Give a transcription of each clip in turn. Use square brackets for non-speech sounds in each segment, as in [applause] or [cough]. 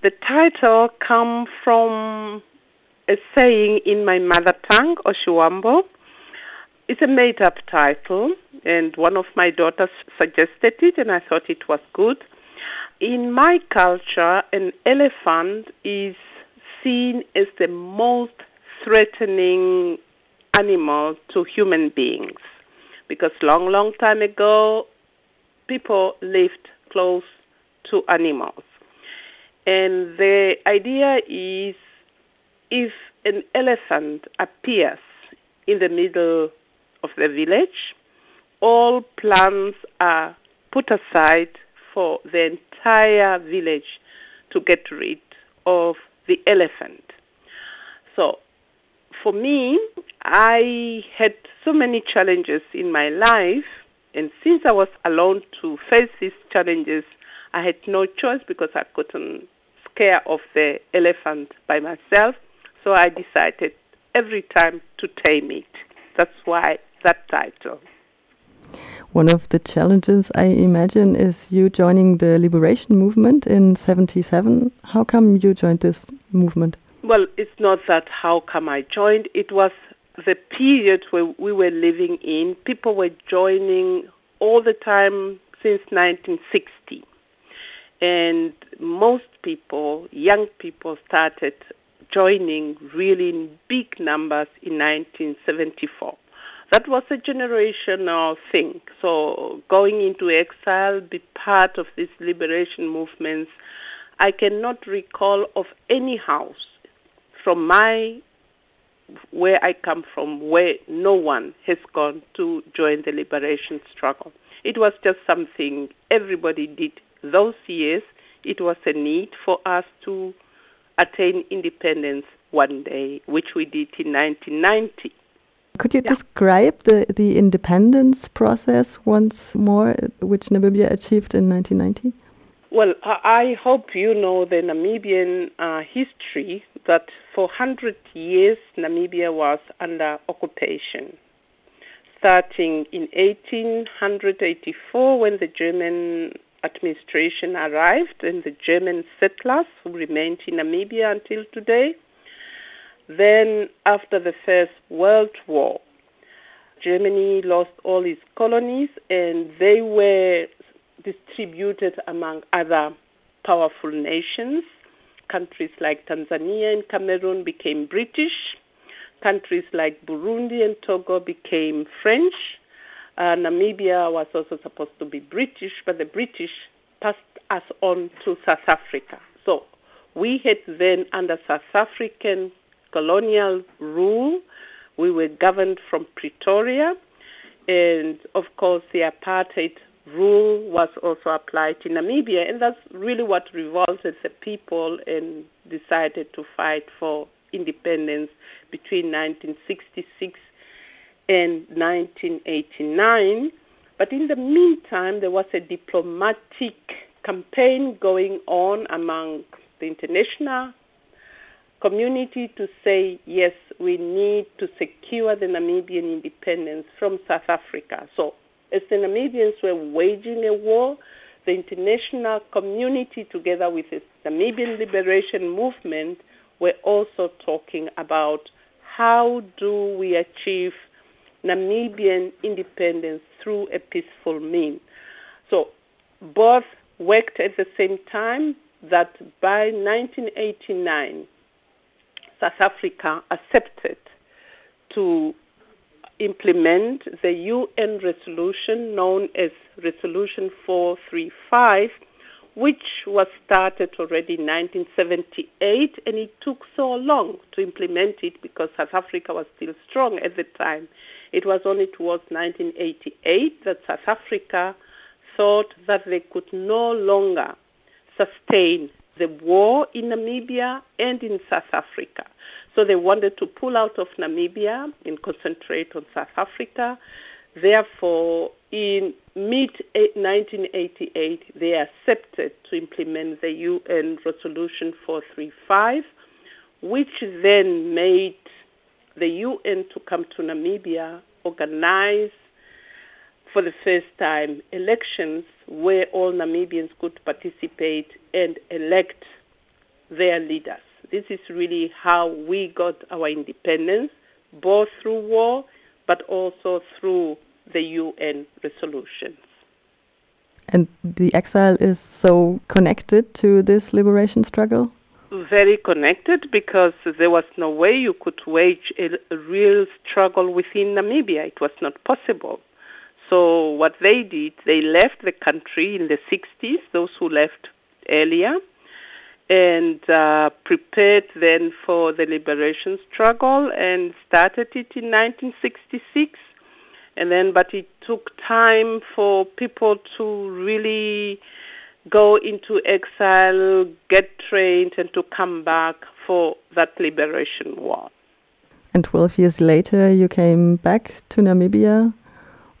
The title comes from a saying in my mother tongue, Oshiwambo. It's a made up title, and one of my daughters suggested it, and I thought it was good. In my culture, an elephant is seen as the most threatening animal to human beings because long, long time ago, people lived close to animals. And the idea is if an elephant appears in the middle of the village, all plans are put aside for the entire village to get rid of the elephant. So, for me, I had so many challenges in my life, and since I was alone to face these challenges, I had no choice because I couldn't scare off the elephant by myself. So I decided every time to tame it. That's why that title. One of the challenges I imagine is you joining the liberation movement in 77. How come you joined this movement? Well, it's not that how come I joined. It was the period where we were living in. People were joining all the time since 1960. And most people, young people, started joining really in big numbers in 1974. That was a generational thing. So going into exile, be part of these liberation movements, I cannot recall of any house from my where I come from where no one has gone to join the liberation struggle. It was just something everybody did those years. It was a need for us to attain independence one day, which we did in 1990. Could you Yeah. describe the, the independence process once more, which Namibia achieved in 1990? Well, I I hope you know the Namibian uh, history that for 100 years Namibia was under occupation. Starting in 1884, when the German administration arrived and the German settlers who remained in Namibia until today. Then, after the First World War, Germany lost all its colonies and they were distributed among other powerful nations. Countries like Tanzania and Cameroon became British. Countries like Burundi and Togo became French. Uh, Namibia was also supposed to be British, but the British passed us on to South Africa. So we had then, under South African colonial rule, we were governed from Pretoria, and of course, the apartheid rule was also applied in Namibia, and that's really what revolted the people and decided to fight for independence between 1966 and 1989. But in the meantime, there was a diplomatic campaign going on among the international community to say, yes, we need to secure the Namibian independence from South Africa. So, as the Namibians were waging a war, the international community, together with the Namibian liberation movement, were also talking about how do we achieve Namibian independence through a peaceful mean. So both worked at the same time that by 1989, South Africa accepted to implement the UN resolution known as Resolution 435, which was started already in 1978, and it took so long to implement it because South Africa was still strong at the time. It was only towards 1988 that South Africa thought that they could no longer sustain the war in Namibia and in South Africa. So they wanted to pull out of Namibia and concentrate on South Africa. Therefore, in mid 1988, they accepted to implement the UN Resolution 435, which then made the UN to come to Namibia, organize for the first time elections where all Namibians could participate and elect their leaders. This is really how we got our independence, both through war but also through the UN resolutions. And the exile is so connected to this liberation struggle? Very connected because there was no way you could wage a, real struggle within Namibia. It was not possible. So, what they did, they left the country in the 60s, those who left earlier, and uh, prepared then for the liberation struggle and started it in 1966 and then but it took time for people to really go into exile get trained and to come back for that liberation war. And 12 years later you came back to namibia.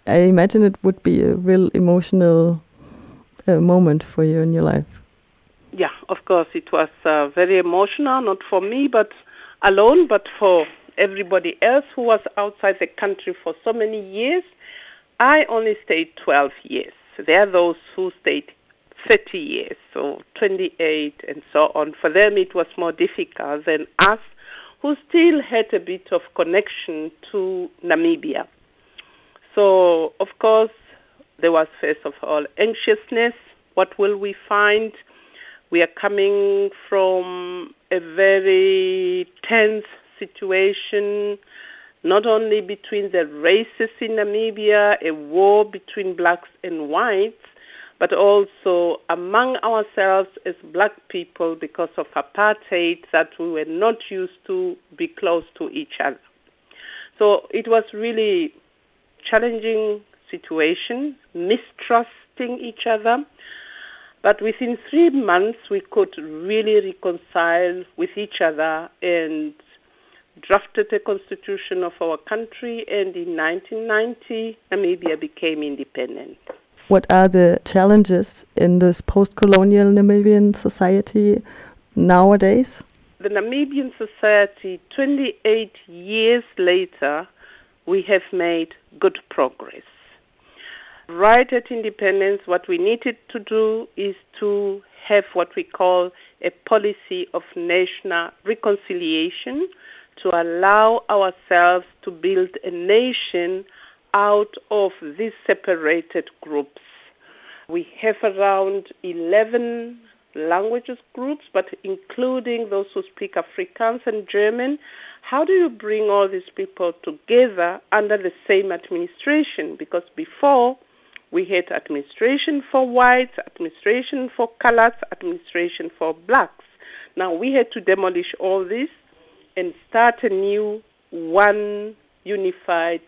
I imagine it would be a real emotional uh, moment for you in your life. Yeah, of course, it was uh, very emotional, not for me, but alone, but for everybody else who was outside the country for so many years. I only stayed 12 years. There are those who stayed 30 years, so 28 and so on. For them, it was more difficult than us, who still had a bit of connection to Namibia. So, of course, there was first of all anxiousness. What will we find? We are coming from a very tense situation, not only between the races in Namibia, a war between blacks and whites, but also among ourselves as black people because of apartheid that we were not used to be close to each other. So it was really challenging situation, mistrusting each other, but within three months, we could really reconcile with each other and drafted a constitution of our country. And in 1990, Namibia became independent. What are the challenges in this post colonial Namibian society nowadays? The Namibian society, 28 years later, we have made good progress. Right at independence, what we needed to do is to have what we call a policy of national reconciliation to allow ourselves to build a nation out of these separated groups. We have around 11 languages groups, but including those who speak Afrikaans and German. How do you bring all these people together under the same administration? Because before, we had administration for whites, administration for colors, administration for blacks. Now we had to demolish all this and start a new one unified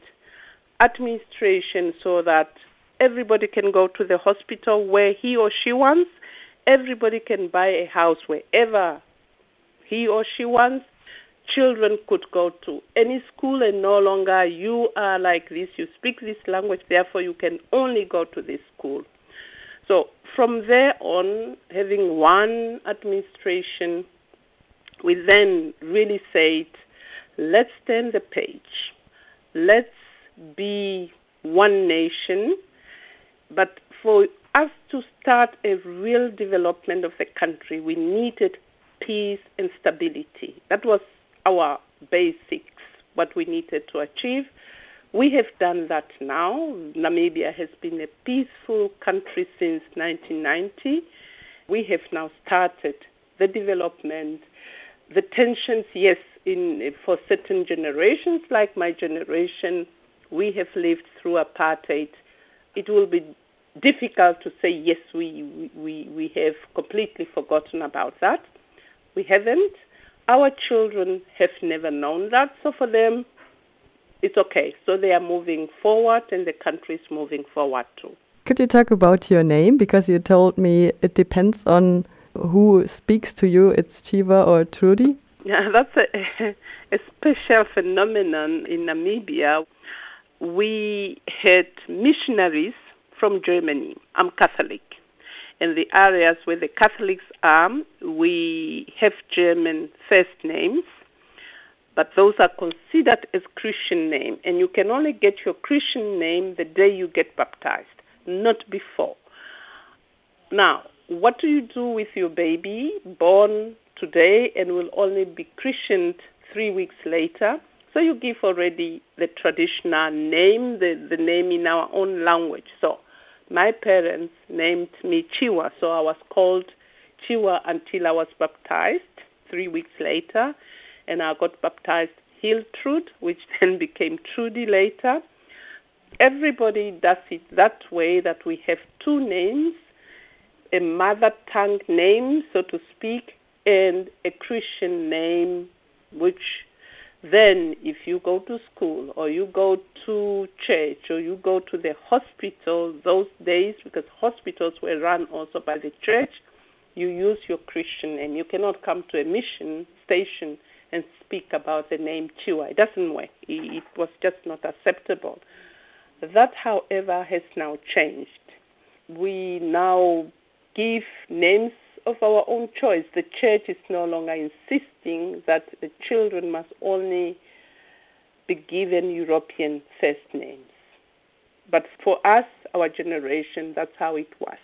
administration so that everybody can go to the hospital where he or she wants, everybody can buy a house wherever he or she wants, children could go to any school and no longer you are like this, you speak this language, therefore you can only go to this school. So from there on, having one administration, we then really said, let's turn the page. Let's be one nation. But for us to start a real development of the country, we needed peace and stability. That was our basics, what we needed to achieve. We have done that now. Namibia has been a peaceful country since 1990. We have now started the development. The tensions, yes, in for certain generations, like my generation, we have lived through apartheid. It will be difficult to say yes, we we we have completely forgotten about that. We haven't. Our children have never known that, so for them, it's okay. So they are moving forward, and the country is moving forward too. Could you talk about your name? Because you told me it depends on who speaks to you. It's Tshiwa or Trudie. Yeah, that's a, [laughs] a special phenomenon in Namibia. We had missionaries from Germany. I'm Catholic in the areas where the Catholics are, we have German first names, but those are considered as Christian name, and you can only get your Christian name the day you get baptized, not before. Now, what do you do with your baby born today and will only be christened three weeks later. So you give already the traditional name, the, the name in our own language. So my parents named me Tshiwa, so I was called Tshiwa until I was baptized three weeks later, and I got baptized Hiltrud, which [laughs] then became Trudie later. Everybody does it that way that we have two names, a mother tongue name, so to speak, and a Christian name, which then if you go to school or you go to church or you go to the hospital those days, because hospitals were run also by the church, you use your Christian name. You cannot come to a mission station and speak about the name Tshiwa. It doesn't work. It was just not acceptable. That, however, has now changed. We now give names of our own choice. The church is no longer insisting that the children must only be given European first names. But for us, our generation, that's how it was.